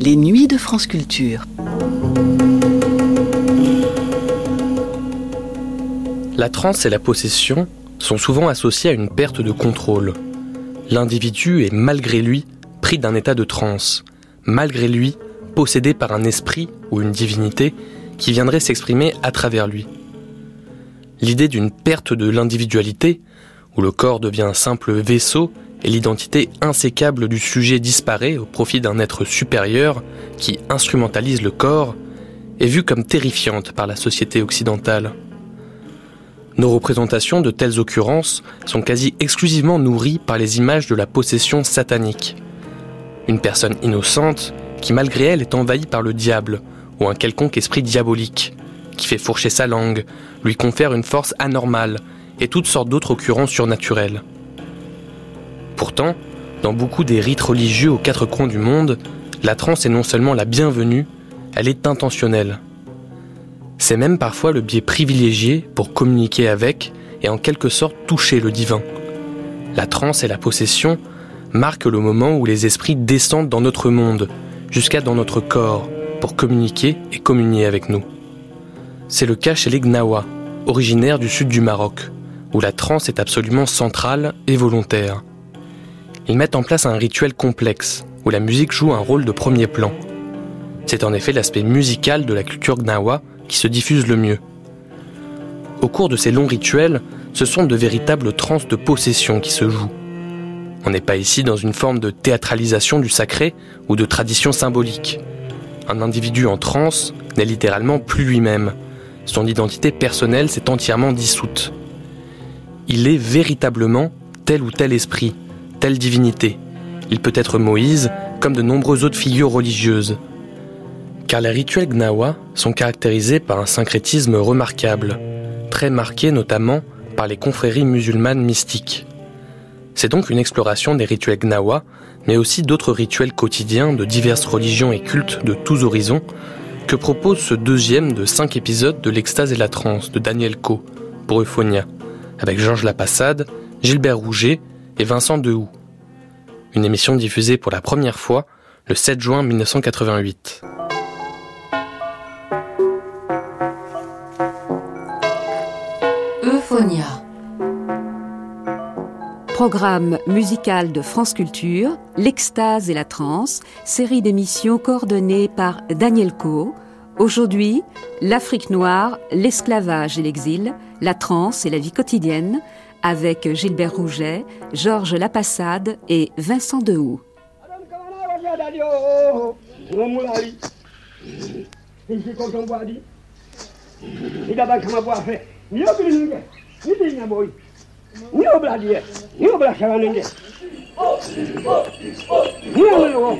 Les nuits de France Culture. La transe et la possession sont souvent associées à une perte de contrôle. L'individu est malgré lui pris d'un état de transe, malgré lui possédé par un esprit ou une divinité qui viendrait s'exprimer à travers lui. L'idée d'une perte de l'individualité, où le corps devient un simple vaisseau et l'identité insécable du sujet disparaît au profit d'un être supérieur qui instrumentalise le corps, est vue comme terrifiante par la société occidentale. Nos représentations de telles occurrences sont quasi exclusivement nourries par les images de la possession satanique. Une personne innocente qui malgré elle est envahie par le diable ou un quelconque esprit diabolique, qui fait fourcher sa langue, lui confère une force anormale et toutes sortes d'autres occurrences surnaturelles. Pourtant, dans beaucoup des rites religieux aux quatre coins du monde, la transe est non seulement la bienvenue, elle est intentionnelle. C'est même parfois le biais privilégié pour communiquer avec et en quelque sorte toucher le divin. La transe et la possession marquent le moment où les esprits descendent dans notre monde, jusqu'à dans notre corps, pour communiquer et communier avec nous. C'est le cas chez les Gnawa, originaires du sud du Maroc, où la transe est absolument centrale et volontaire. Ils mettent en place un rituel complexe, où la musique joue un rôle de premier plan. C'est en effet l'aspect musical de la culture Gnawa qui se diffuse le mieux. Au cours de ces longs rituels, ce sont de véritables transes de possession qui se jouent. On n'est pas ici dans une forme de théâtralisation du sacré ou de tradition symbolique. Un individu en transe n'est littéralement plus lui-même. Son identité personnelle s'est entièrement dissoute. Il est véritablement tel ou tel esprit, telle divinité. Il peut être Moïse, comme de nombreuses autres figures religieuses, car les rituels Gnawa sont caractérisés par un syncrétisme remarquable, très marqué notamment par les confréries musulmanes mystiques. C'est donc une exploration des rituels Gnawa, mais aussi d'autres rituels quotidiens de diverses religions et cultes de tous horizons, que propose ce deuxième de cinq épisodes de l'Extase et la Transe de Daniel Co. pour Euphonia, avec Georges Lapassade, Gilbert Rouget et Vincent Dehoux. Une émission diffusée pour la première fois le 7 juin 1988. Programme musical de France Culture, L'Extase et la Transe, série d'émissions coordonnées par Daniel Coe. Aujourd'hui, l'Afrique noire, l'esclavage et l'exil, la transe et la vie quotidienne, avec Gilbert Rouget, Georges Lapassade et Vincent Dehoux. Here, little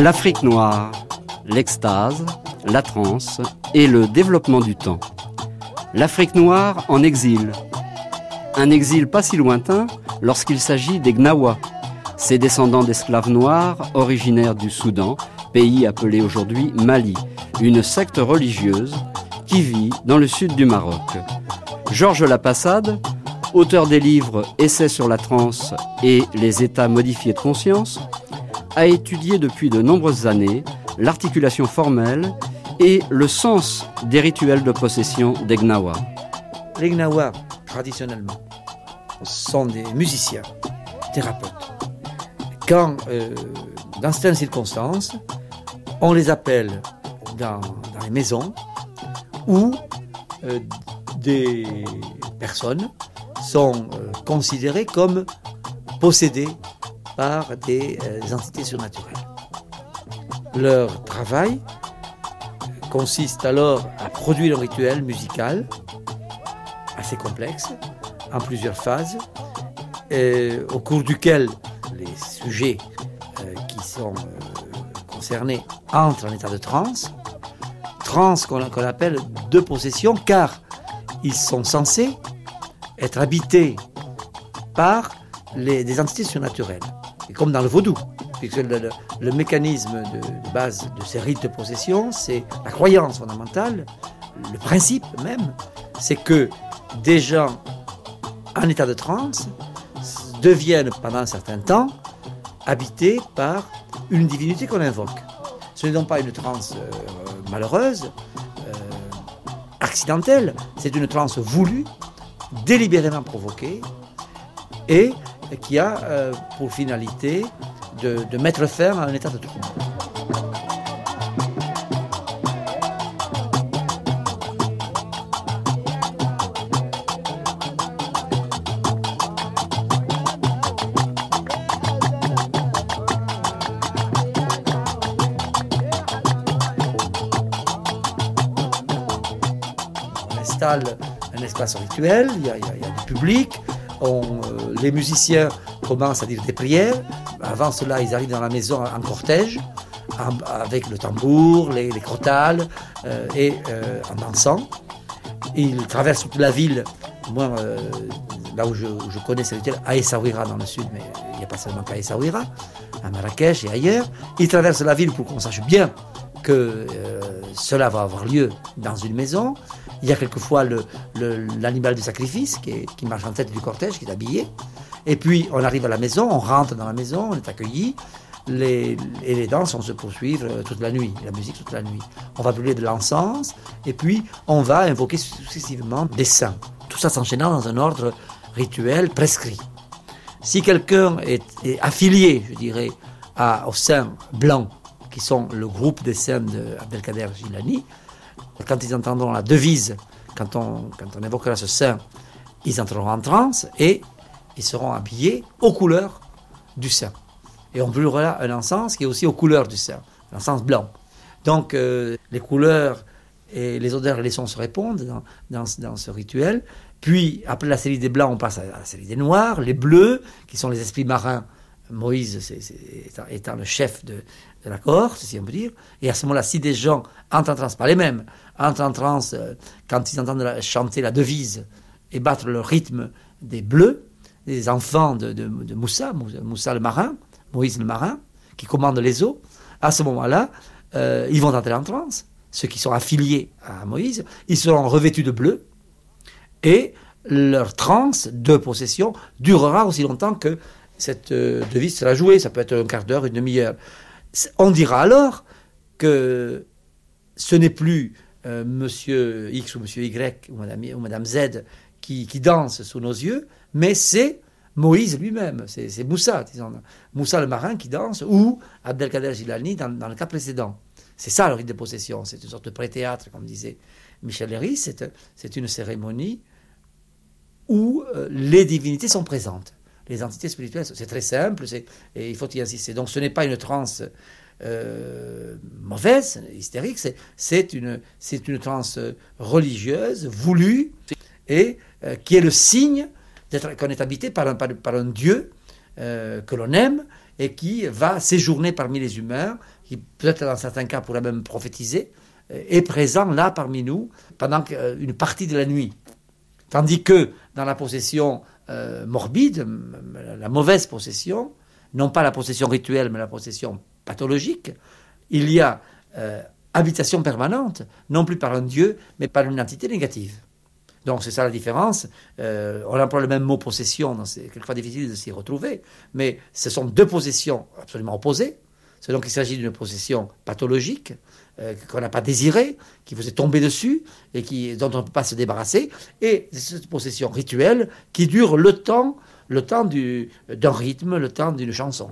L'Afrique noire, l'extase, la transe et le développement du temps. L'Afrique noire en exil. Un exil pas si lointain lorsqu'il s'agit des Gnawa, ces descendants d'esclaves noirs originaires du Soudan, pays appelé aujourd'hui Mali, une secte religieuse qui vit dans le sud du Maroc. Georges Lapassade, auteur des livres Essais sur la transe et Les états modifiés de conscience, a étudié depuis de nombreuses années l'articulation formelle et le sens des rituels de possession des Gnawa. Les Gnawa, traditionnellement, sont des musiciens, thérapeutes, quand, dans certaines circonstances, on les appelle dans, les maisons où des personnes sont considérées comme possédées par des entités surnaturelles. Leur travail consiste alors à produire un rituel musical assez complexe, en plusieurs phases, au cours duquel les sujets euh, qui sont euh, concernés entrent en état de transe, transe qu'on appelle de possession, car ils sont censés être habités par des entités surnaturelles, comme dans le vaudou puisque le, mécanisme de, base de ces rites de possession, c'est la croyance fondamentale, le principe même, c'est que des gens en état de transe deviennent pendant un certain temps habités par une divinité qu'on invoque. Ce n'est donc pas une transe euh, malheureuse, euh, accidentelle, c'est une transe voulue, délibérément provoquée, et qui a euh, pour finalité de, mettre fin à un état de trouble. On installe un espace rituel, il y a, du public, on, euh, les musiciens commencent à dire des prières, avant cela, ils arrivent dans la maison en cortège, avec le tambour, les, crotales, euh, et euh, en dansant. Ils traversent toute la ville. Moi, là où je, connais, c'est à Essaouira dans le sud, mais il n'y a pas seulement qu'à Essaouira, à Marrakech et ailleurs. Ils traversent la ville pour qu'on sache bien que cela va avoir lieu dans une maison. Il y a quelquefois l'animal de sacrifice qui, qui marche en tête du cortège, qui est habillé. Et puis, on arrive à la maison, on rentre dans la maison, on est accueilli. Les, et les danses vont se poursuivre euh, toute la nuit, la musique toute la nuit. On va brûler de l'encens et puis on va invoquer successivement des saints. Tout ça s'enchaînant dans un ordre rituel prescrit. Si quelqu'un est, affilié, je dirais, à, aux saints blancs, qui sont le groupe des saints d'Abdelkader Gilani, quand ils entendront la devise, quand on, évoquera ce saint, ils entreront en transe et ils seront habillés aux couleurs du saint. Et on brûlera un encens qui est aussi aux couleurs du saint, un encens blanc. Donc euh, les couleurs et les odeurs et les sons se répondent dans, dans, ce rituel. Puis, après la série des blancs, on passe à la série des noirs, les bleus, qui sont les esprits marins. Moïse étant, le chef de, la cohorte, si on peut dire. Et à ce moment-là, si des gens entrent en transe, pas les mêmes, entrent en transe euh, quand ils entendent chanter la devise et battre le rythme des bleus, les enfants de, Moussa, Moussa le marin, Moïse le marin, qui commande les eaux, à ce moment-là, euh, ils vont entrer en transe. Ceux qui sont affiliés à Moïse, ils seront revêtus de bleu et leur transe de possession durera aussi longtemps que cette euh, devise sera jouée. Ça peut être un quart d'heure, une demi-heure. On dira alors que ce n'est plus euh, monsieur X ou monsieur Y ou madame, Z qui, danse sous nos yeux, mais c'est Moïse lui-même, c'est Moussa, disons, Moussa le marin qui danse, ou Abdelkader Gilani dans, le cas précédent. C'est ça le rite de possession, c'est une sorte de pré-théâtre, comme disait Michel Léry, c'est une cérémonie où euh, les divinités sont présentes. Les entités spirituelles, c'est très simple, et il faut y insister. Donc ce n'est pas une transe euh, mauvaise, hystérique, c'est une, une transe religieuse, voulue, et euh, qui est le signe qu'on est habité par un, par, un Dieu euh, que l'on aime et qui va séjourner parmi les humains, qui peut-être dans certains cas pourrait même prophétiser, est présent là parmi nous pendant une partie de la nuit. Tandis que dans la possession morbide, la mauvaise possession, non pas la possession rituelle, mais la possession pathologique, il y a habitation permanente, non plus par un Dieu, mais par une entité négative. Donc c'est ça la différence. Euh, on emploie le même mot possession, c'est quelquefois difficile de s'y retrouver, mais ce sont deux possessions absolument opposées. C'est donc il s'agit d'une possession pathologique euh, qu'on n'a pas désirée, qui vous est tombée dessus et qui, dont on ne peut pas se débarrasser, et cette possession rituelle qui dure le temps, le temps d'un rythme, le temps d'une chanson.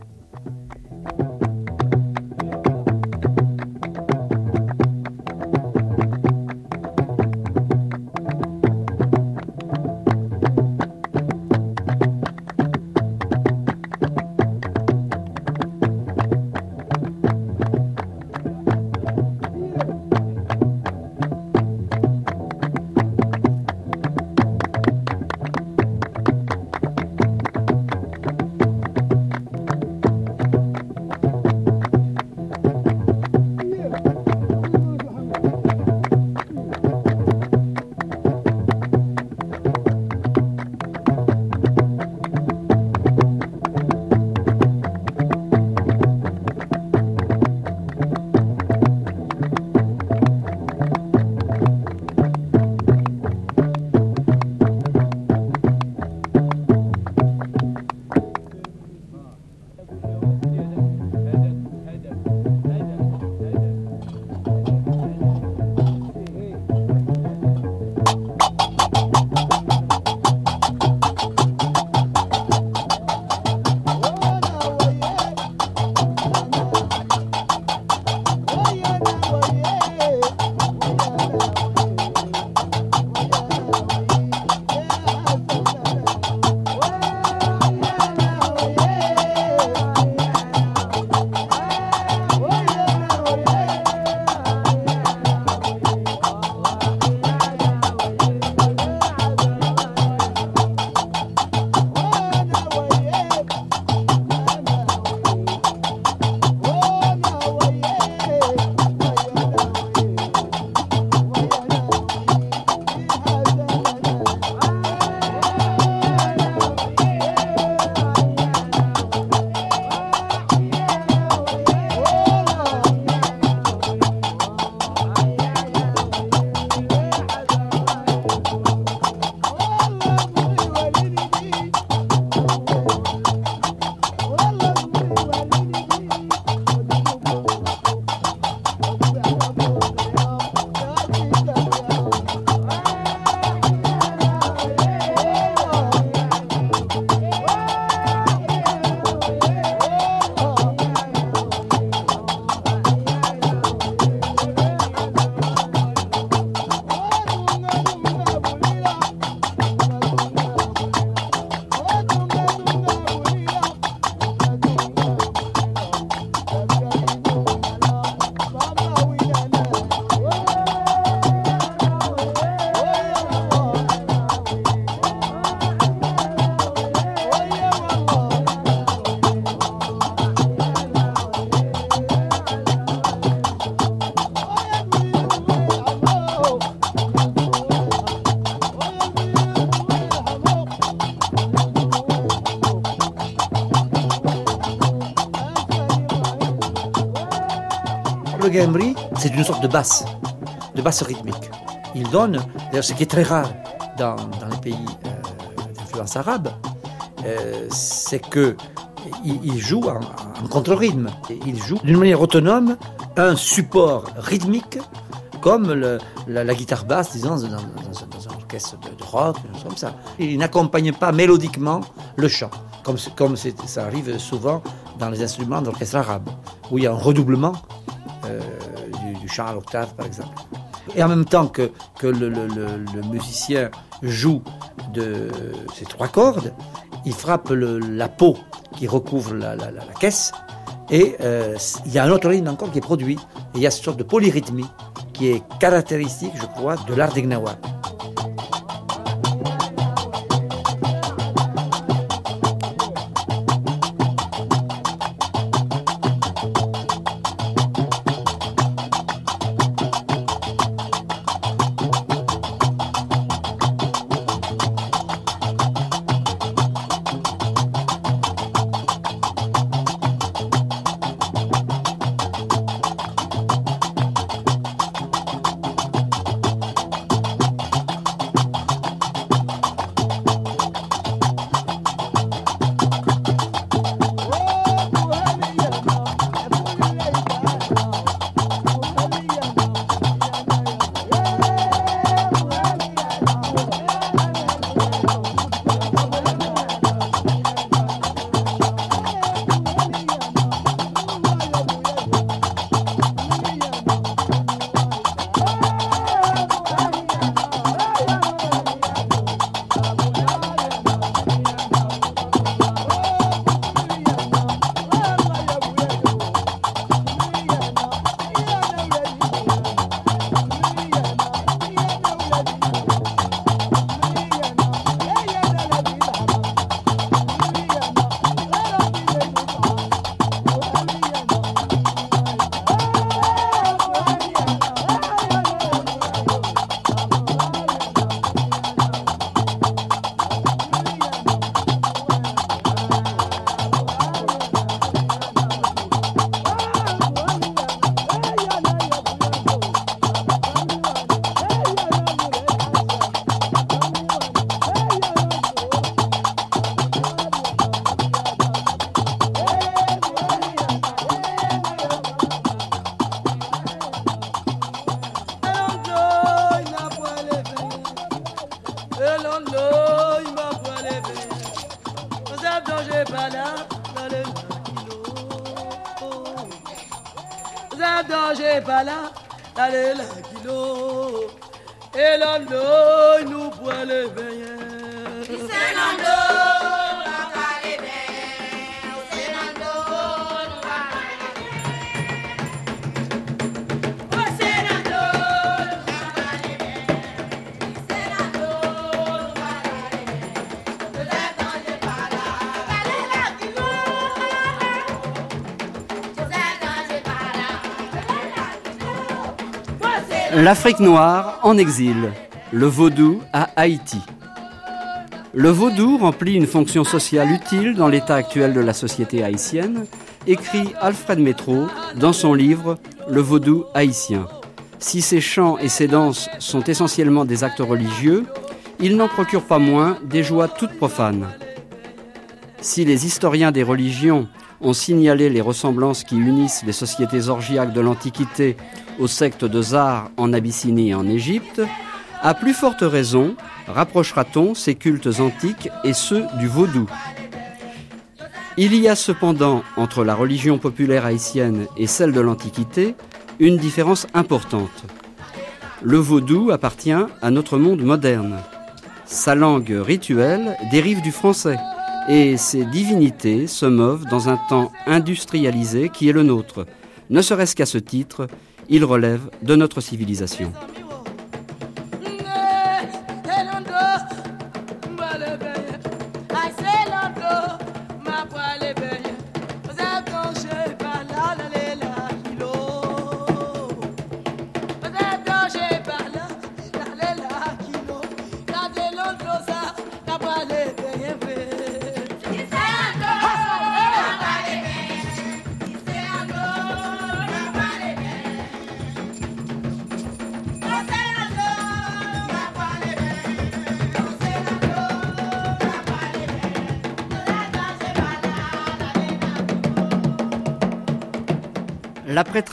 Gambri, c'est une sorte de basse, de basse rythmique. Il donne, d'ailleurs ce qui est très rare dans, dans les pays euh, d'influence arabe, euh, c'est que il, joue en, contre-rythme. Il joue d'une manière autonome un support rythmique comme la, guitare basse, disons, dans, dans- dans- un orchestre de, de rock, comme ça. Il n'accompagne pas mélodiquement le chant, comme, comme ça arrive souvent dans les instruments d'orchestre arabe, où il y a un redoublement du, chant à l'octave, par exemple. Et en même temps que, que le, musicien joue de ces trois cordes, il frappe la peau qui recouvre la, caisse, et euh, il y a un autre rythme encore qui est produit. Et il y a cette sorte de polyrythmie qui est caractéristique, je crois, de l'art des Gnawa. L'Afrique noire en exil, le vaudou à Haïti. Le vaudou remplit une fonction sociale utile dans l'état actuel de la société haïtienne, écrit Alfred Métro dans son livre Le vaudou haïtien. Si ses chants et ses danses sont essentiellement des actes religieux, ils n'en procurent pas moins des joies toutes profanes. Si les historiens des religions ont signalé les ressemblances qui unissent les sociétés orgiaques de l'Antiquité aux sectes de Zar en Abyssinie et en Égypte, à plus forte raison rapprochera-t-on ces cultes antiques et ceux du vaudou. Il y a cependant entre la religion populaire haïtienne et celle de l'Antiquité une différence importante. Le vaudou appartient à notre monde moderne. Sa langue rituelle dérive du français et ses divinités se meuvent dans un temps industrialisé qui est le nôtre. Ne serait-ce qu'à ce titre, il relève de notre civilisation.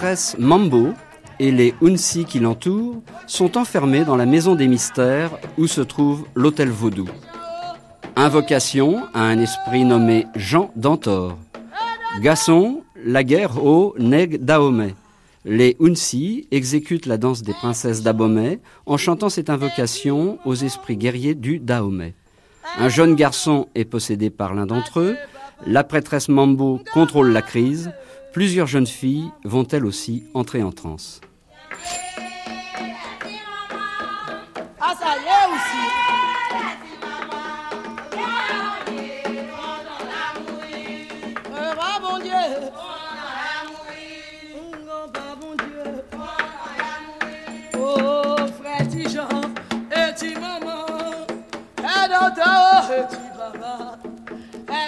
Prêtresse Mambo et les Unsi qui l'entourent sont enfermés dans la maison des mystères où se trouve l'hôtel vaudou. Invocation à un esprit nommé Jean d'Antor. Gasson, la guerre au Neg Dahomey. Les Unsi exécutent la danse des princesses d'Abomey en chantant cette invocation aux esprits guerriers du Dahomey. Un jeune garçon est possédé par l'un d'entre eux. La prêtresse Mambo contrôle la crise. Plusieurs jeunes filles vont elles aussi entrer en transe?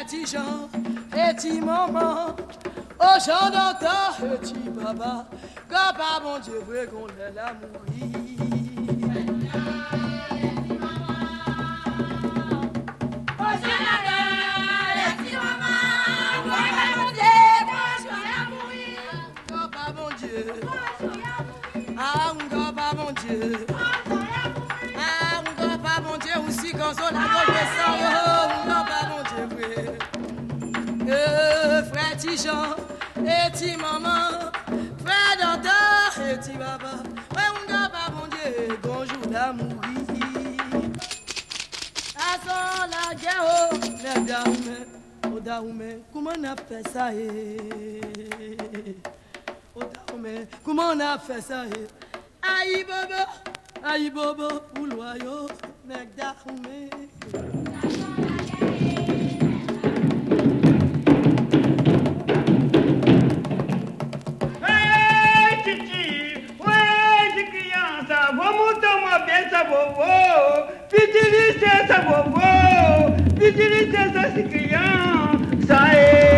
Ti Jean, et ti maman, oh, Jean dodo, et ti papa, papa, bon Dieu, vrai qu'on l'ait la mourir. Frère Tijan, ti maman, frère Dada, et ti papa. Ouais, un papa, bon Dieu, bonjour d'amour. Aso la guerre, oh, le Dahomey, oh Dahomey, comment on a fait ça, eh? Oh Dahomey, comment on a fait ça, eh? Aïe bobo, aïe bobo, ou loyo, le vovô, pedi licença, vovô, pedi licença, esse crião, saí.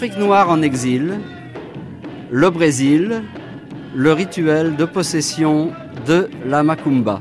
L'Afrique noire en exil, le Brésil, le rituel de possession de la Macumba.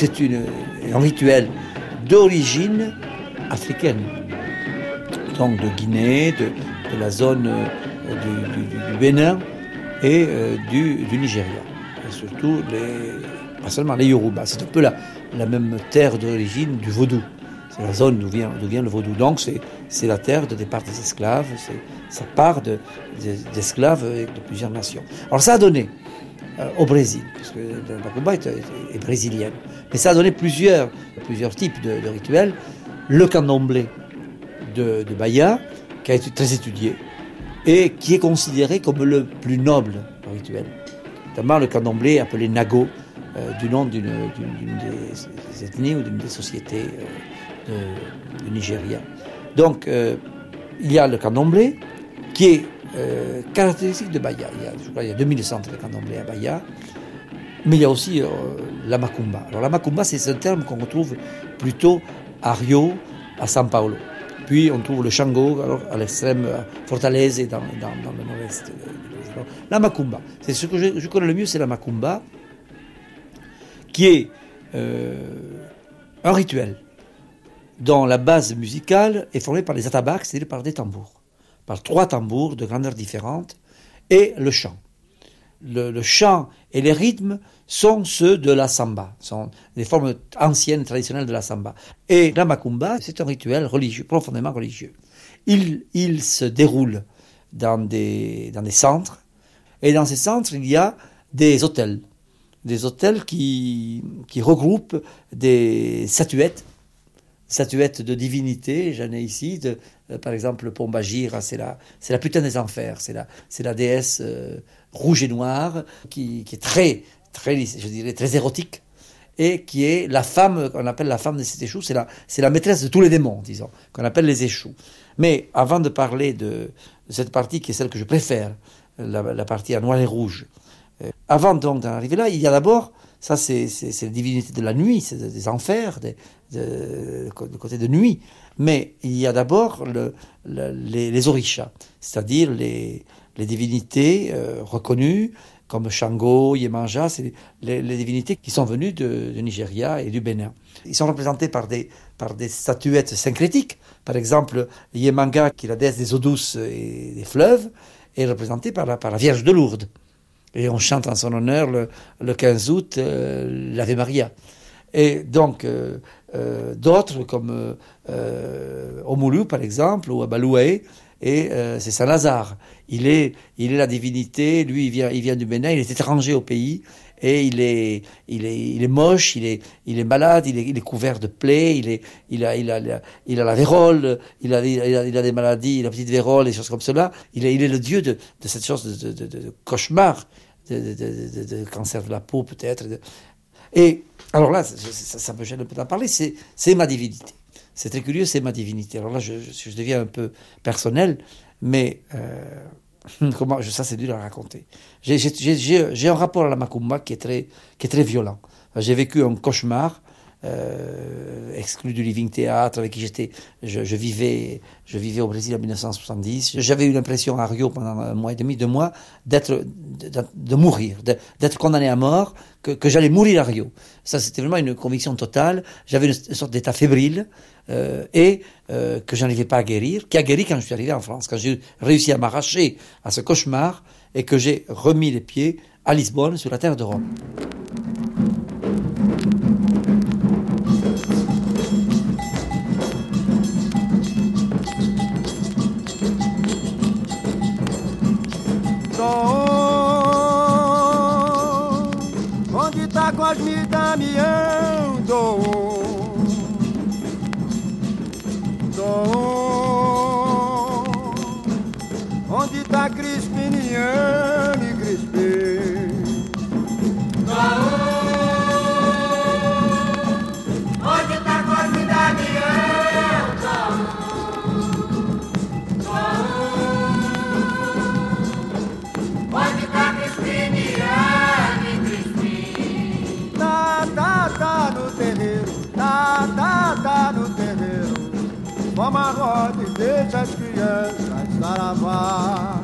C'est un rituel d'origine africaine, donc de Guinée, de, de la zone euh, du, Bénin et euh, du, du Nigeria. Et surtout, pas seulement les Yoruba, c'est un peu la, la même terre d'origine du vaudou. C'est la zone d'où vient, vient le vaudou. Donc c'est, la terre de départ des esclaves, ça part de, des- d'esclaves de plusieurs nations. Alors ça a donné euh, au Brésil, parce que la est, est- est brésilienne. Mais ça a donné plusieurs, plusieurs types de, rituels. Le candomblé de, de qui a été très étudié, et qui est considéré comme le plus noble rituel. Notamment le candomblé appelé Nago, euh, du nom d'une, des, ethnies ou d'une des sociétés euh, du Nigeria. Donc, euh, il y a le candomblé, qui est euh, caractéristique de Bahia. Il y a, je crois, il y a 2000 centres de candomblé à Bahia. Mais il y a aussi euh, la macumba. Alors la macumba, c'est un terme qu'on retrouve plutôt à Rio, à São Paulo. Puis on trouve le Shango alors, à l'extrême à Fortaleza et dans, dans, dans le nord-est. La macumba, c'est ce que je, connais le mieux, c'est la macumba, qui est euh, un rituel dont la base musicale est formée par les atabaques, c'est-à-dire par des tambours, par trois tambours de grandeur différente, et le chant. Le, chant et les rythmes sont ceux de la samba, sont des formes anciennes, traditionnelles de la samba. Et la macumba, c'est un rituel religieux, profondément religieux. Il, se déroule dans des, centres, et dans ces centres, il y a des hôtels, des hôtels qui regroupent des statuettes statuettes de divinités, j'en ai ici, euh, par exemple le Pombagira, c'est la, c'est la putain des enfers, c'est la, c'est la déesse euh, rouge et noire qui, qui est très, très, je dirais, très érotique et qui est la femme, qu'on appelle la femme de cet échou, c'est la, c'est la maîtresse de tous les démons, disons, qu'on appelle les échous. Mais avant de parler de, cette partie qui est celle que je préfère, la, la partie en noir et rouge, euh, avant donc d'en arriver là, il y a d'abord, ça c'est, c'est, c'est la divinité de la nuit, c'est des enfers, des, de, de côté de nuit. Mais il y a d'abord le, le- les, les orishas, c'est-à-dire les, divinités euh, reconnues comme Shango, Yemanja, c'est les, divinités qui sont venues de, Nigeria et du Bénin. Ils sont représentés par des, statuettes syncrétiques. Par exemple, Yemanga, qui est la déesse des eaux douces et des fleuves, est représentée par la, Vierge de Lourdes. Et on chante en son honneur le, le 15 août euh, l'Ave Maria. Et donc, euh, euh, d'autres comme euh, euh, Omulu, par exemple, ou Abaloué, et euh, c'est Saint-Lazare. Il est, il est la divinité, lui, il vient, il vient du Bénin, il est étranger au pays, et il est, il est, il est moche, il est, il est malade, il est, il est couvert de plaies, il, est, il, a, il, a, il, a, la vérole, il a, il, a, il a des maladies, la petite vérole, des choses comme cela. Il est, il est le dieu de, de cette chose de, de, de, de cauchemar, de, cancer de la peau peut-être. Et alors là, ça, ça- me gêne un peu d'en parler, c'est ma divinité. C'est très curieux, c'est ma divinité. Alors là, je, je, je deviens un peu personnel, mais euh, comment, je- ça c'est dur à raconter. J'ai un rapport à la macumba qui est très, qui est très violent. J'ai vécu un cauchemar. Euh, exclu du Living Theatre avec qui j'étais, je, vivais, je vivais au Brésil en 1970. J'avais eu l'impression à Rio pendant un mois et demi, deux mois, d'être, de, mourir, d'être condamné à mort, que, j'allais mourir à Rio. Ça, c'était vraiment une conviction totale. J'avais une, sorte d'état fébrile euh, et euh, que je pas à guérir, qui a guéri quand je suis arrivé en France, quand j'ai réussi à m'arracher à ce cauchemar et que j'ai remis les pieds à Lisbonne, sur la terre de Rome. Cosme Damião, Dom? Dom, onde tá Crispiniano Toma gole, deixa as crianças saravar.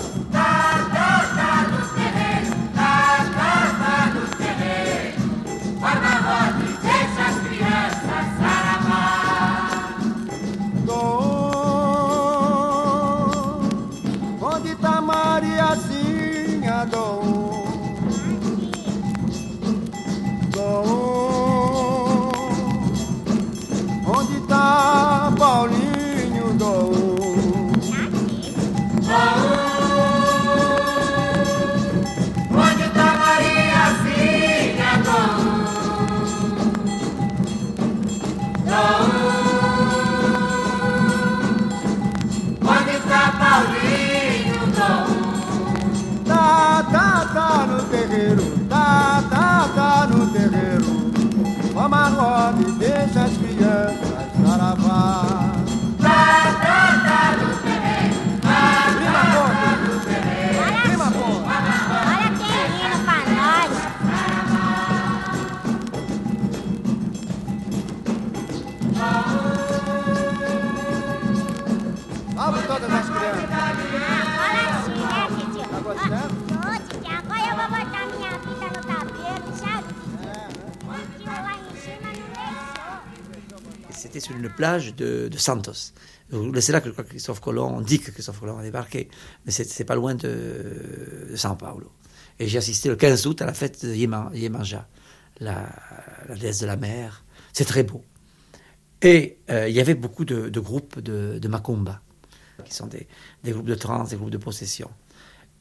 De, Santos. C'est là que Christophe Colomb, on dit que Christophe Colomb a débarqué, mais c'est pas loin de, de San Paulo. Et j'ai assisté le 15 août à la fête de Yeman- Yemanja, la, déesse de la mer. C'est très beau. Et euh, il y avait beaucoup de, groupes de, de macumba, qui sont des, des groupes de trance, des groupes de possession.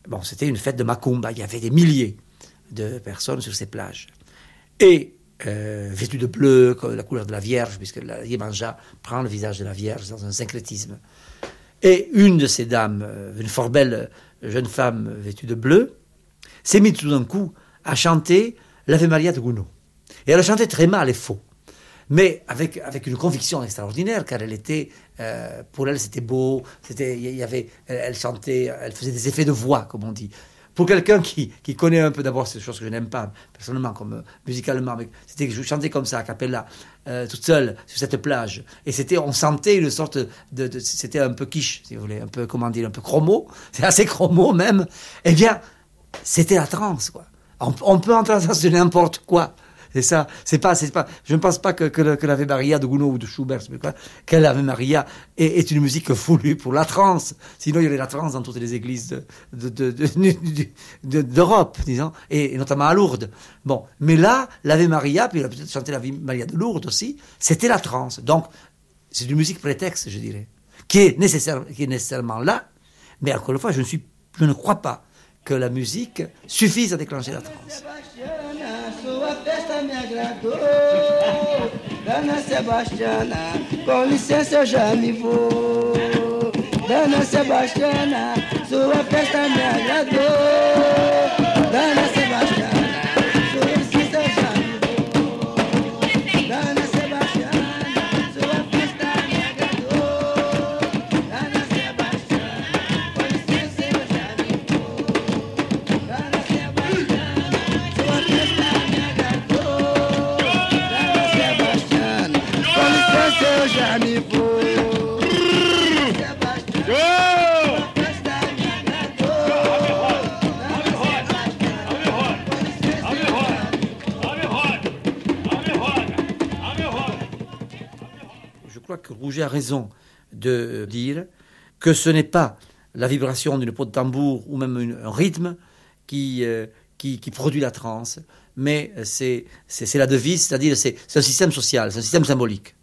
Bon, c'était une fête de macumba. Il y avait des milliers de personnes sur ces plages. Et euh, vêtus de bleu, comme la couleur de la Vierge, puisque la Yemanja prend le visage de la Vierge dans un syncrétisme. Et une de ces dames, euh, une fort belle euh, jeune femme vêtue de bleu, s'est mise tout d'un coup à chanter l'Ave Maria de Gounod. Et elle a chanté très mal et faux, mais avec, avec une conviction extraordinaire, car elle était, euh, pour elle, c'était beau, c'était, y avait, elle chantait, elle faisait des effets de voix, comme on dit. Pour quelqu'un qui, connaît un peu d'abord ces choses que je n'aime pas personnellement, comme euh, musicalement, c'était que je chantais comme ça, a cappella, euh, toute seule sur cette plage, et c'était, on sentait une sorte de, de- c'était un peu quiche, si vous voulez, un peu comment dire, un peu chromo, c'est assez chromo même. Eh bien, c'était la transe, quoi. On, peut entendre ça sur n'importe quoi. C'est ça. C'est pas, c'est pas. Je ne pense pas que, que, que l'Ave Maria de Gounod ou de Schubert, c'est quoi, que l'Ave Maria est, est une musique voulue pour la transe. Sinon, il y aurait la transe dans toutes les églises de, de, de- d'Europe, disons, et, notamment à Lourdes. Bon, mais là, l'Ave Maria, puis il a peut-être chanté l'Ave Maria de Lourdes aussi, c'était la transe. Donc, c'est une musique prétexte, je dirais, qui est, nécessaire, qui est nécessairement là, mais encore une fois, je ne, suis, je ne crois pas que la musique suffise à déclencher la transe. Me agradou. Dona Sebastiana, com licença eu já me vou. Dona Sebastiana, sua festa me agradou. Dona Sebastiana, que Rouget a raison de dire que ce n'est pas la vibration d'une peau de tambour ou même un rythme qui, euh, qui, qui produit la transe, mais c'est c'est- la devise, c'est-à-dire c'est un système social, c'est un système symbolique.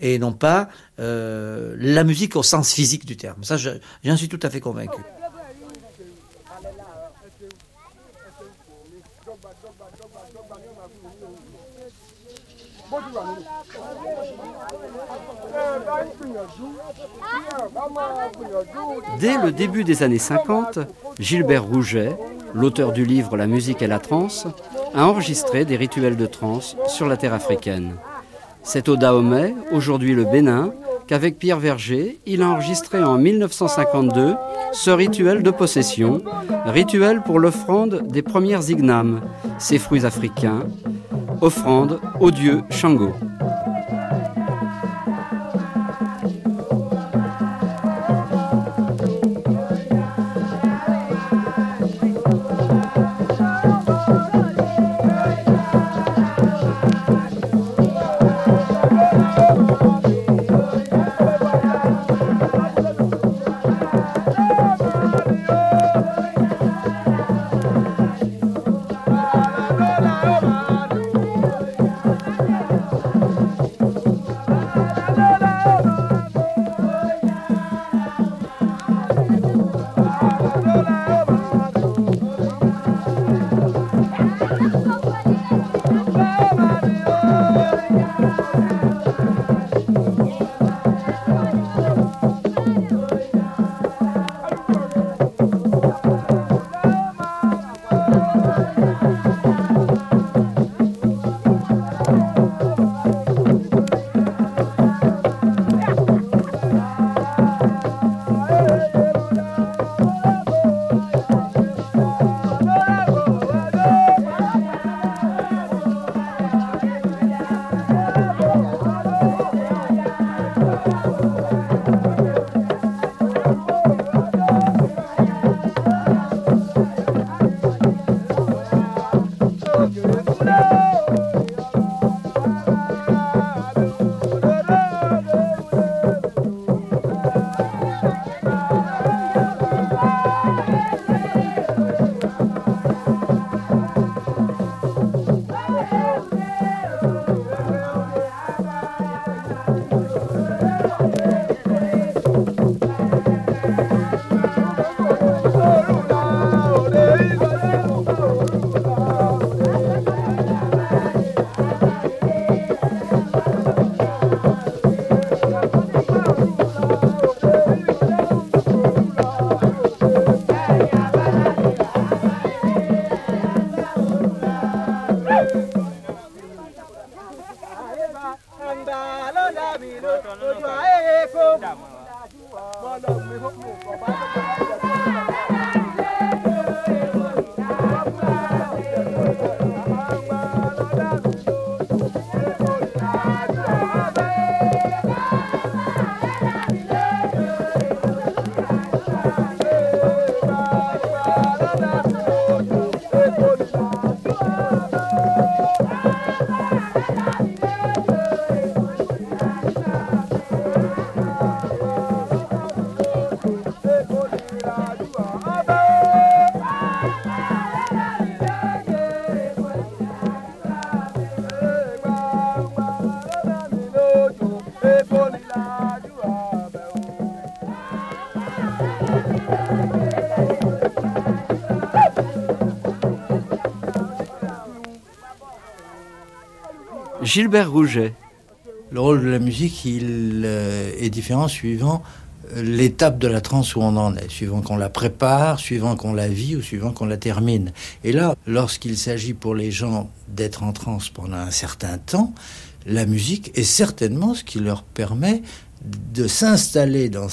Et non pas euh, la musique au sens physique du terme. Ça, je- j'en suis tout à fait convaincu. Dès le début des années 50, Gilbert Rouget, l'auteur du livre La musique et la transe, a enregistré des rituels de transe sur la terre africaine. C'est au Dahomey, aujourd'hui le Bénin, qu'avec Pierre Verger, il a enregistré en 1952 ce rituel de possession, rituel pour l'offrande des premières ignames, ces fruits africains, offrande au dieu Shango. Gilbert Rouget. Le rôle de la musique, il euh, est différent suivant euh, l'étape de la transe où on en est, suivant qu'on la prépare, suivant qu'on la vit ou suivant qu'on la termine. Et là, lorsqu'il s'agit pour les gens d'être en transe pendant un certain temps, la musique est certainement ce qui leur permet de s'installer dans,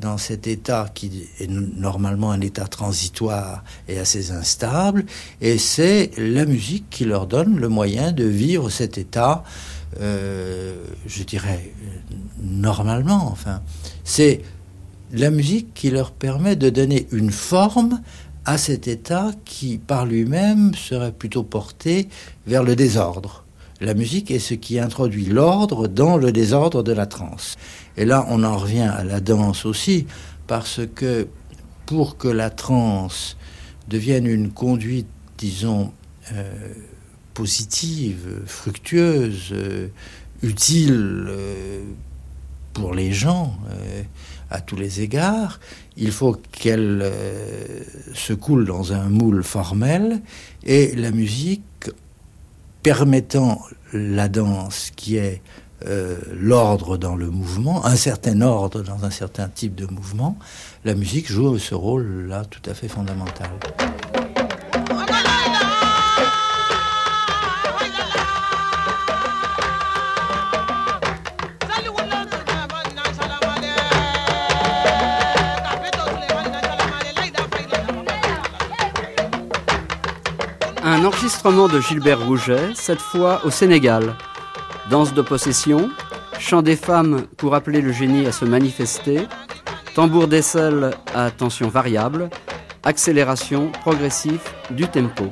dans cet état qui est normalement un état transitoire et assez instable, et c'est la musique qui leur donne le moyen de vivre cet état, euh, je dirais, normalement, enfin. C'est la musique qui leur permet de donner une forme à cet état qui, par lui-même, serait plutôt porté vers le désordre. La musique est ce qui introduit l'ordre dans le désordre de la transe. Et là, on en revient à la danse aussi, parce que pour que la transe devienne une conduite, disons, euh, positive, fructueuse, euh, utile euh, pour les gens à tous les égards, il faut qu'elle se coule dans un moule formel et la musique permettant la danse qui est euh, l'ordre dans le mouvement, un certain ordre dans un certain type de mouvement, la musique joue ce rôle-là tout à fait fondamental. Enregistrement de Gilbert Rouget, cette fois au Sénégal. Danse de possession, chant des femmes pour appeler le génie à se manifester, tambour d'aisselle à tension variable, accélération progressive du tempo.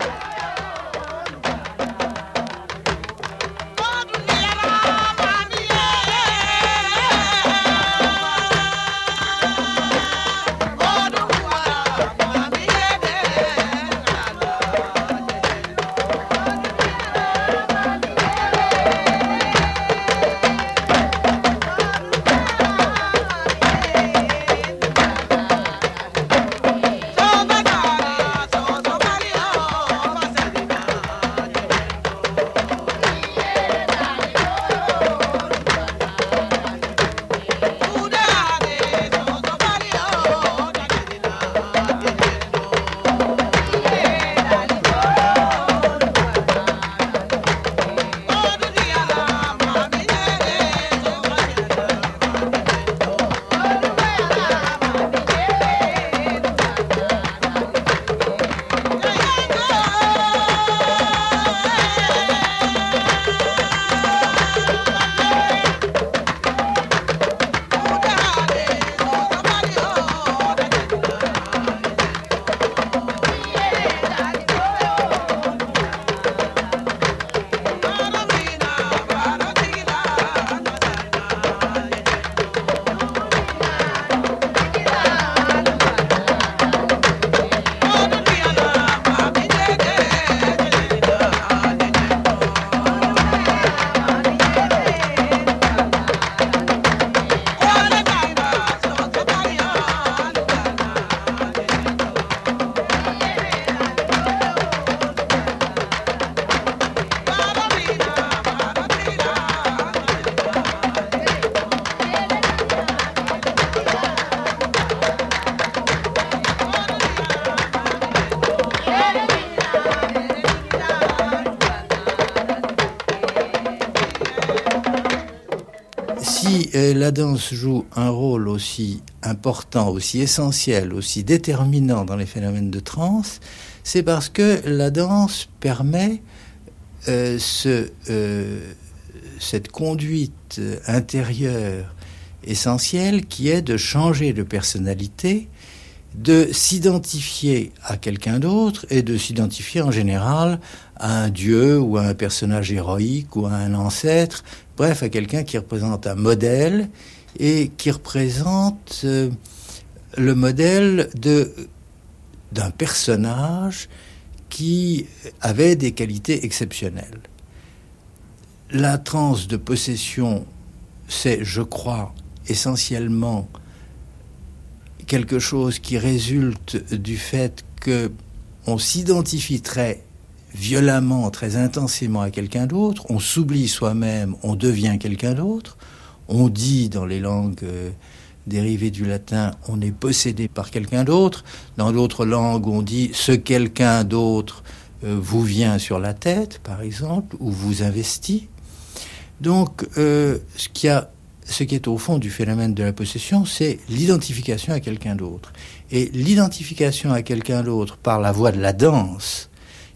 La danse joue un rôle aussi important, aussi essentiel, aussi déterminant dans les phénomènes de transe, c'est parce que la danse permet euh, euh, cette conduite intérieure essentielle qui est de changer de personnalité, de s'identifier à quelqu'un d'autre et de s'identifier en général à un dieu ou à un personnage héroïque ou à un ancêtre bref, à quelqu'un qui représente un modèle et qui représente euh, le modèle d'un personnage qui avait des qualités exceptionnelles. La transe de possession, c'est, je crois, essentiellement quelque chose qui résulte du fait que on s'identifie très violemment, très intensément à quelqu'un d'autre, on s'oublie soi-même, on devient quelqu'un d'autre, on dit dans les langues euh, dérivées du latin, on est possédé par quelqu'un d'autre, dans d'autres langues on dit ce quelqu'un d'autre euh, vous vient sur la tête, par exemple, ou vous investit. Donc, euh, ce, qui a, ce qui est au fond du phénomène de la possession, c'est l'identification à quelqu'un d'autre. Et l'identification à quelqu'un d'autre par la voie de la danse,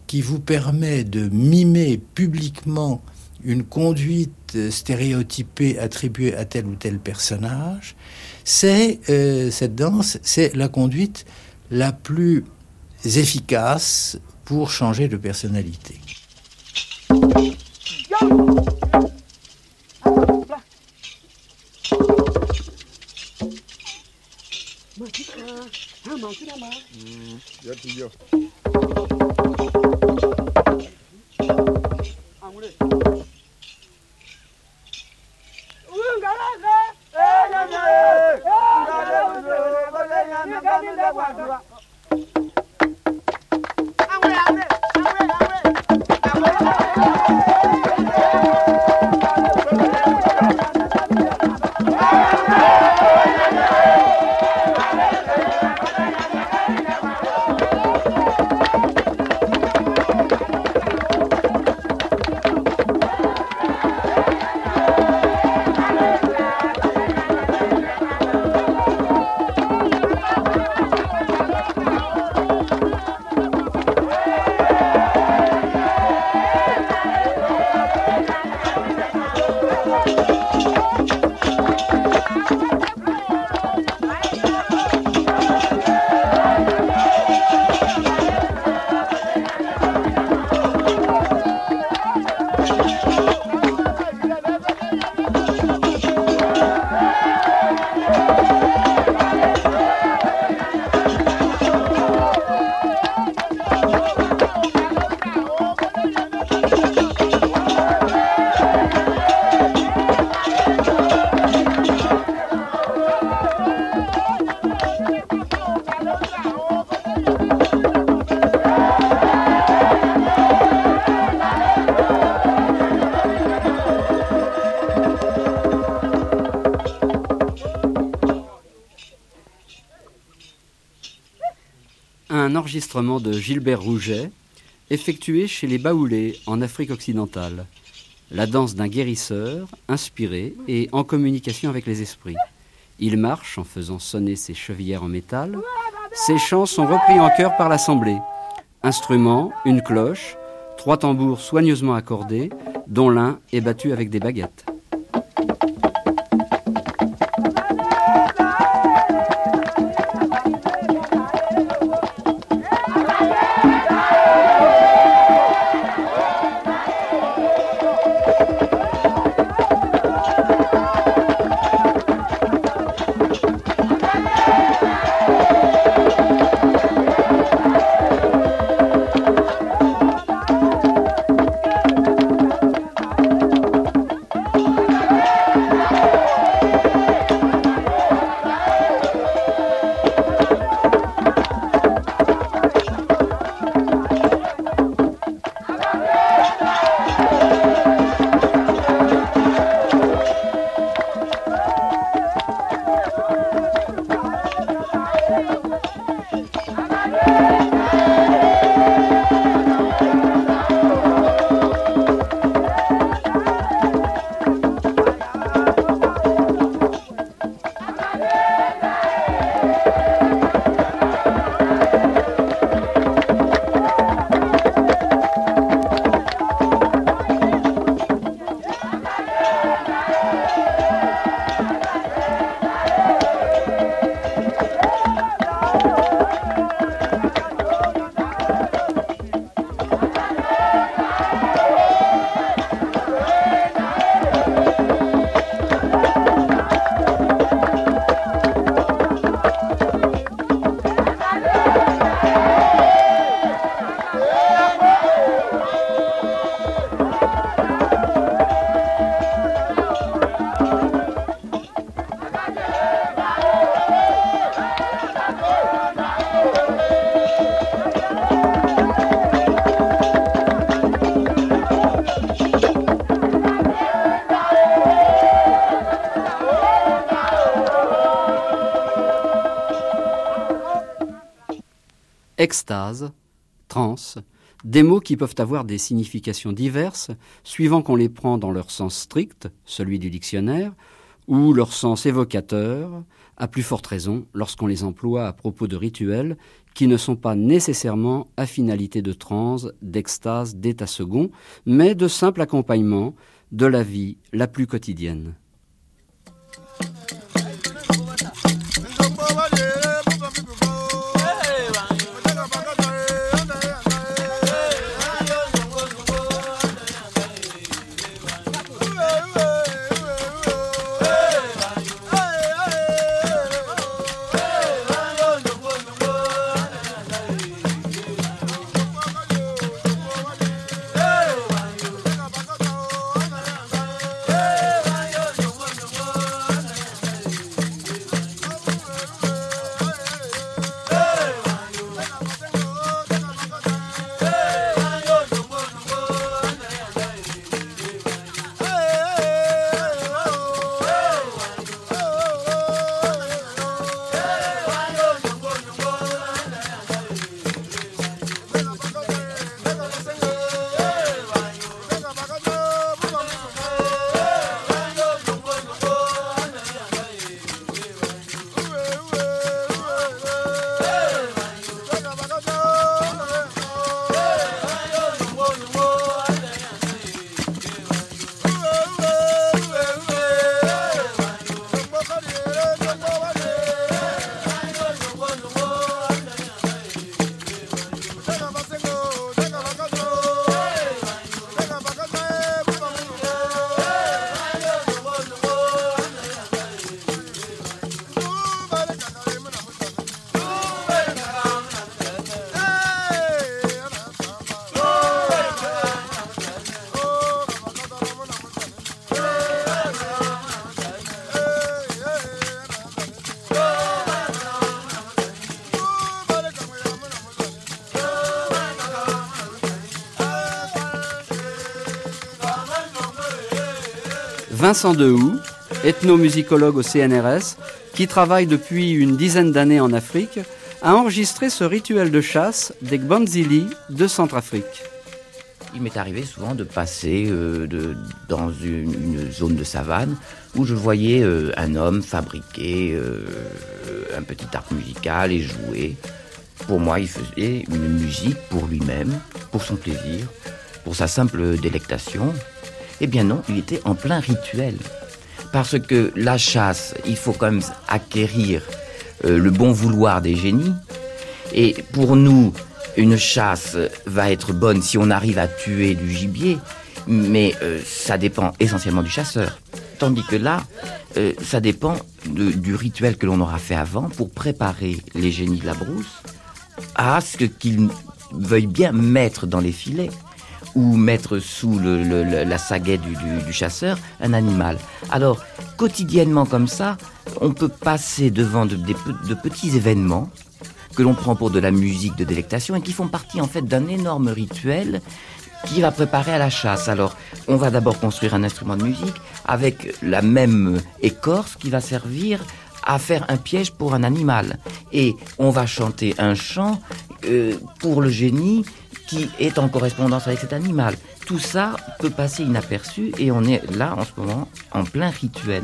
qui vous permet de mimer publiquement une conduite stéréotypée attribuée à tel ou tel personnage, c'est euh, cette danse, c'est la conduite la plus efficace pour changer de personnalité. Un enregistrement de Gilbert Rouget, effectué chez les Baoulés en Afrique occidentale. La danse d'un guérisseur, inspiré et en communication avec les esprits. Il marche en faisant sonner ses chevillères en métal. Ses chants sont repris en chœur par l'assemblée. Instruments, une cloche, trois tambours soigneusement accordés, dont l'un est battu avec des baguettes. Extase, transe, des mots qui peuvent avoir des significations diverses suivant qu'on les prend dans leur sens strict, celui du dictionnaire, ou leur sens évocateur, à plus forte raison lorsqu'on les emploie à propos de rituels qui ne sont pas nécessairement à finalité de transe, d'extase, d'état second, mais de simple accompagnement de la vie la plus quotidienne. Vincent Dehoux, ethnomusicologue au CNRS, qui travaille depuis une dizaine d'années en Afrique, a enregistré ce rituel de chasse des Gbanzili de Centrafrique. Il m'est arrivé souvent de passer euh, dans une, une zone de savane où je voyais euh, un homme fabriquer euh, un petit arc musical et jouer. Pour moi, il faisait une musique pour lui-même, pour son plaisir, pour sa simple délectation. Eh bien non, il était en plein rituel. Parce que la chasse, il faut quand même acquérir euh, le bon vouloir des génies. Et pour nous, une chasse va être bonne si on arrive à tuer du gibier, mais euh, ça dépend essentiellement du chasseur. Tandis que là, euh, ça dépend du rituel que l'on aura fait avant pour préparer les génies de la brousse à ce qu'ils veuillent bien mettre dans les filets ou mettre sous le- le- la sagaie du, du- du chasseur un animal. Alors, quotidiennement comme ça, on peut passer devant de, pe- de petits événements que l'on prend pour de la musique de délectation et qui font partie en fait d'un énorme rituel qui va préparer à la chasse. Alors, on va d'abord construire un instrument de musique avec la même écorce qui va servir à faire un piège pour un animal. Et on va chanter un chant euh, pour le génie qui est en correspondance avec cet animal. Tout ça peut passer inaperçu et on est là en ce moment en plein rituel.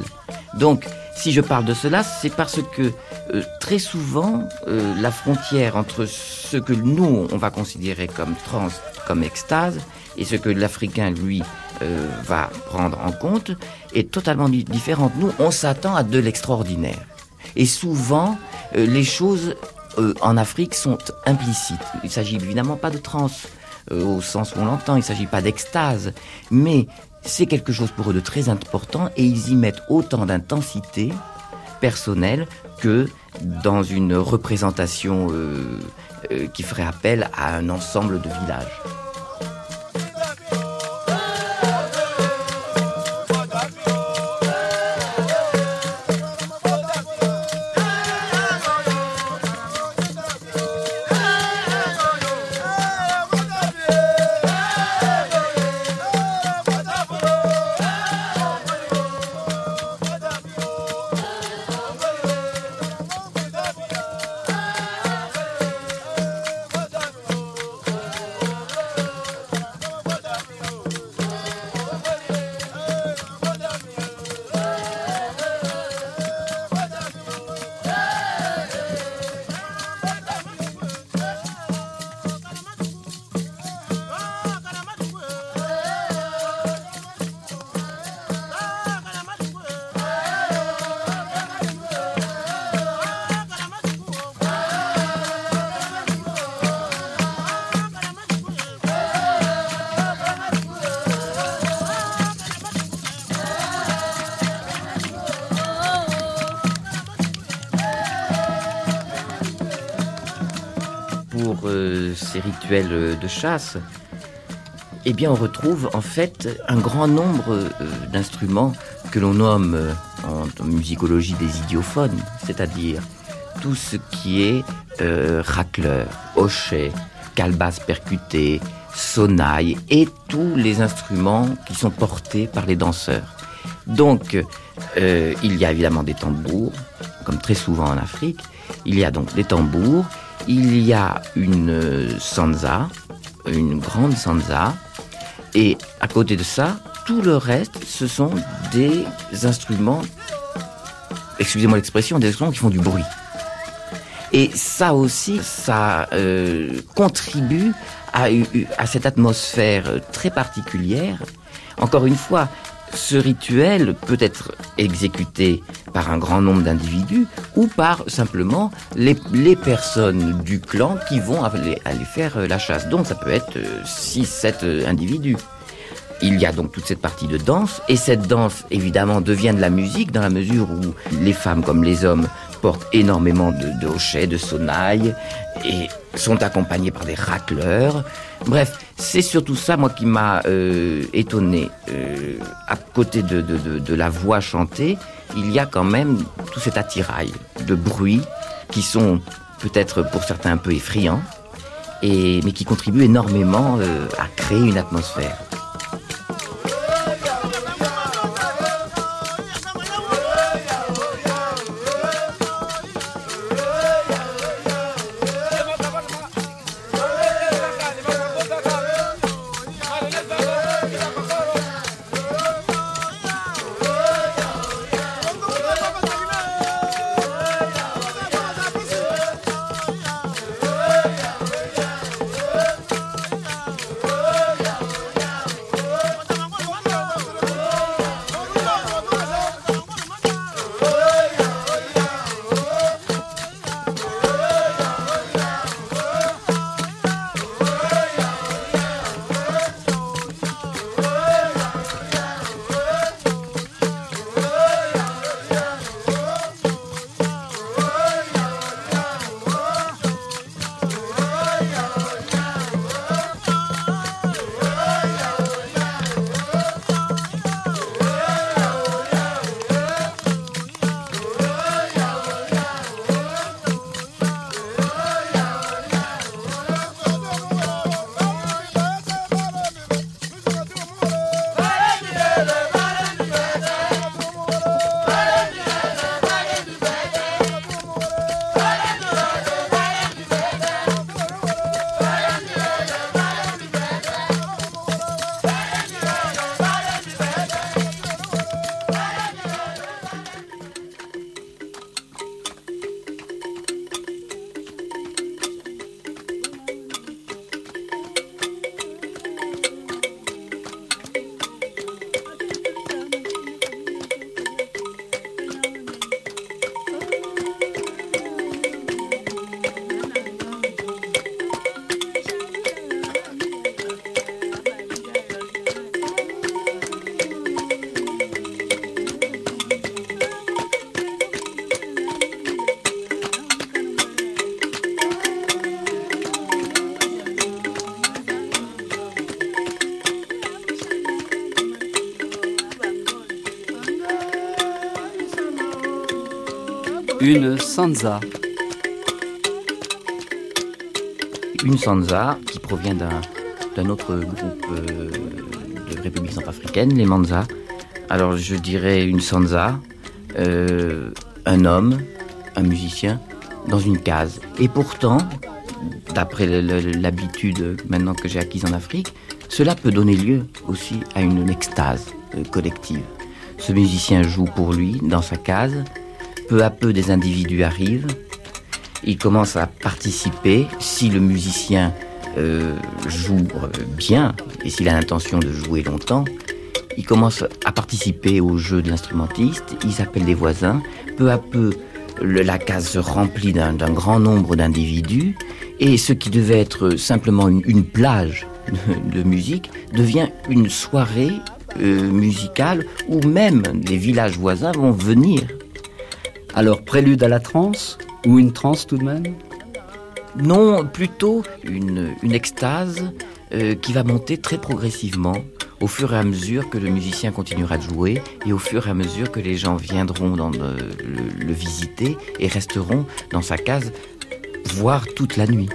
Donc, si je parle de cela, c'est parce que euh, très souvent, euh, la frontière entre ce que nous, on va considérer comme trans, comme extase, et ce que l'Africain, lui, euh, va prendre en compte, est totalement di- différente. Nous, on s'attend à de l'extraordinaire. Et souvent, les choses euh, en Afrique sont implicites. Il s'agit évidemment pas de transe euh, au sens où on l'entend, il ne s'agit pas d'extase, mais c'est quelque chose pour eux de très important et ils y mettent autant d'intensité personnelle que dans une représentation euh, qui ferait appel à un ensemble de villages. Ces rituels de chasse, eh bien, on retrouve en fait un grand nombre euh, d'instruments que l'on nomme euh, en musicologie des idiophones, c'est-à-dire tout ce qui est euh, racleur, hochet, calebasse percutée, sonaille et tous les instruments qui sont portés par les danseurs. Donc, euh, il y a évidemment des tambours, comme très souvent en Afrique. Il y a donc des tambours. Il y a une euh, sansa, une grande sansa. Et à côté de ça, tout le reste, ce sont des instruments, excusez-moi l'expression, des instruments qui font du bruit. Et ça aussi, ça euh, contribue à, à cette atmosphère très particulière. Encore une fois, ce rituel peut être exécuté par un grand nombre d'individus ou par simplement les, personnes du clan qui vont aller, faire la chasse. Donc ça peut être 6, 7 individus. Il y a donc toute cette partie de danse, et cette danse, évidemment, devient de la musique dans la mesure où les femmes comme les hommes portent énormément de, de hochets, de sonailles, et sont accompagnés par des racleurs. Bref, c'est surtout ça, moi, qui m'a euh, étonné. Euh, à côté de, la voix chantée, il y a quand même tout cet attirail de bruits qui sont peut-être pour certains un peu effrayants, et, mais qui contribuent énormément euh, à créer une atmosphère. Une sansa. Une sansa qui provient d'un autre groupe euh, de République centrafricaine, les Manza. Alors je dirais une sansa, euh, un homme, un musicien, dans une case. Et pourtant, d'après l'habitude maintenant que j'ai acquise en Afrique, cela peut donner lieu aussi à une extase euh, collective. Ce musicien joue pour lui dans sa case, peu à peu des individus arrivent, ils commencent à participer, si le musicien euh, joue bien, et s'il a l'intention de jouer longtemps, il commence à participer au jeu de l'instrumentiste, il s'appelle des voisins, peu à peu la case se remplit d'un grand nombre d'individus, et ce qui devait être simplement une, plage de, musique devient une soirée euh, musicale où même des villages voisins vont venir alors, prélude à la transe ou une transe tout de même? Non, plutôt une, extase euh, qui va monter très progressivement au fur et à mesure que le musicien continuera de jouer et au fur et à mesure que les gens viendront le, le- le visiter et resteront dans sa case, voire toute la nuit.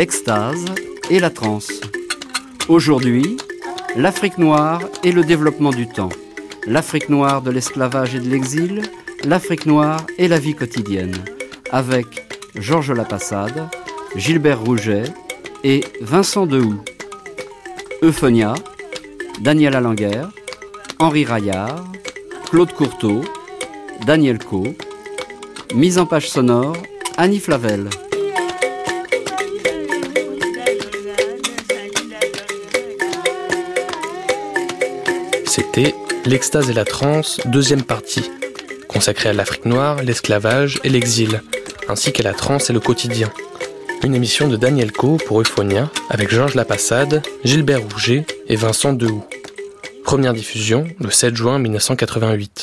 L'extase et la transe. Aujourd'hui, l'Afrique noire et le développement du temps. L'Afrique noire de l'esclavage et de l'exil, l'Afrique noire et la vie quotidienne. Avec Georges Lapassade, Gilbert Rouget et Vincent Dehoux. Euphonia, Daniel Alanguer, Henri Raillard, Claude Courteau, Daniel Co. Mise en page sonore, Annie Flavel. L'extase et la transe, deuxième partie, consacrée à l'Afrique noire, l'esclavage et l'exil, ainsi qu'à la transe et le quotidien. Une émission de Daniel Co pour Euphonia, avec Georges Lapassade, Gilbert Rouget et Vincent Dehoux. Première diffusion le 7 juin 1988.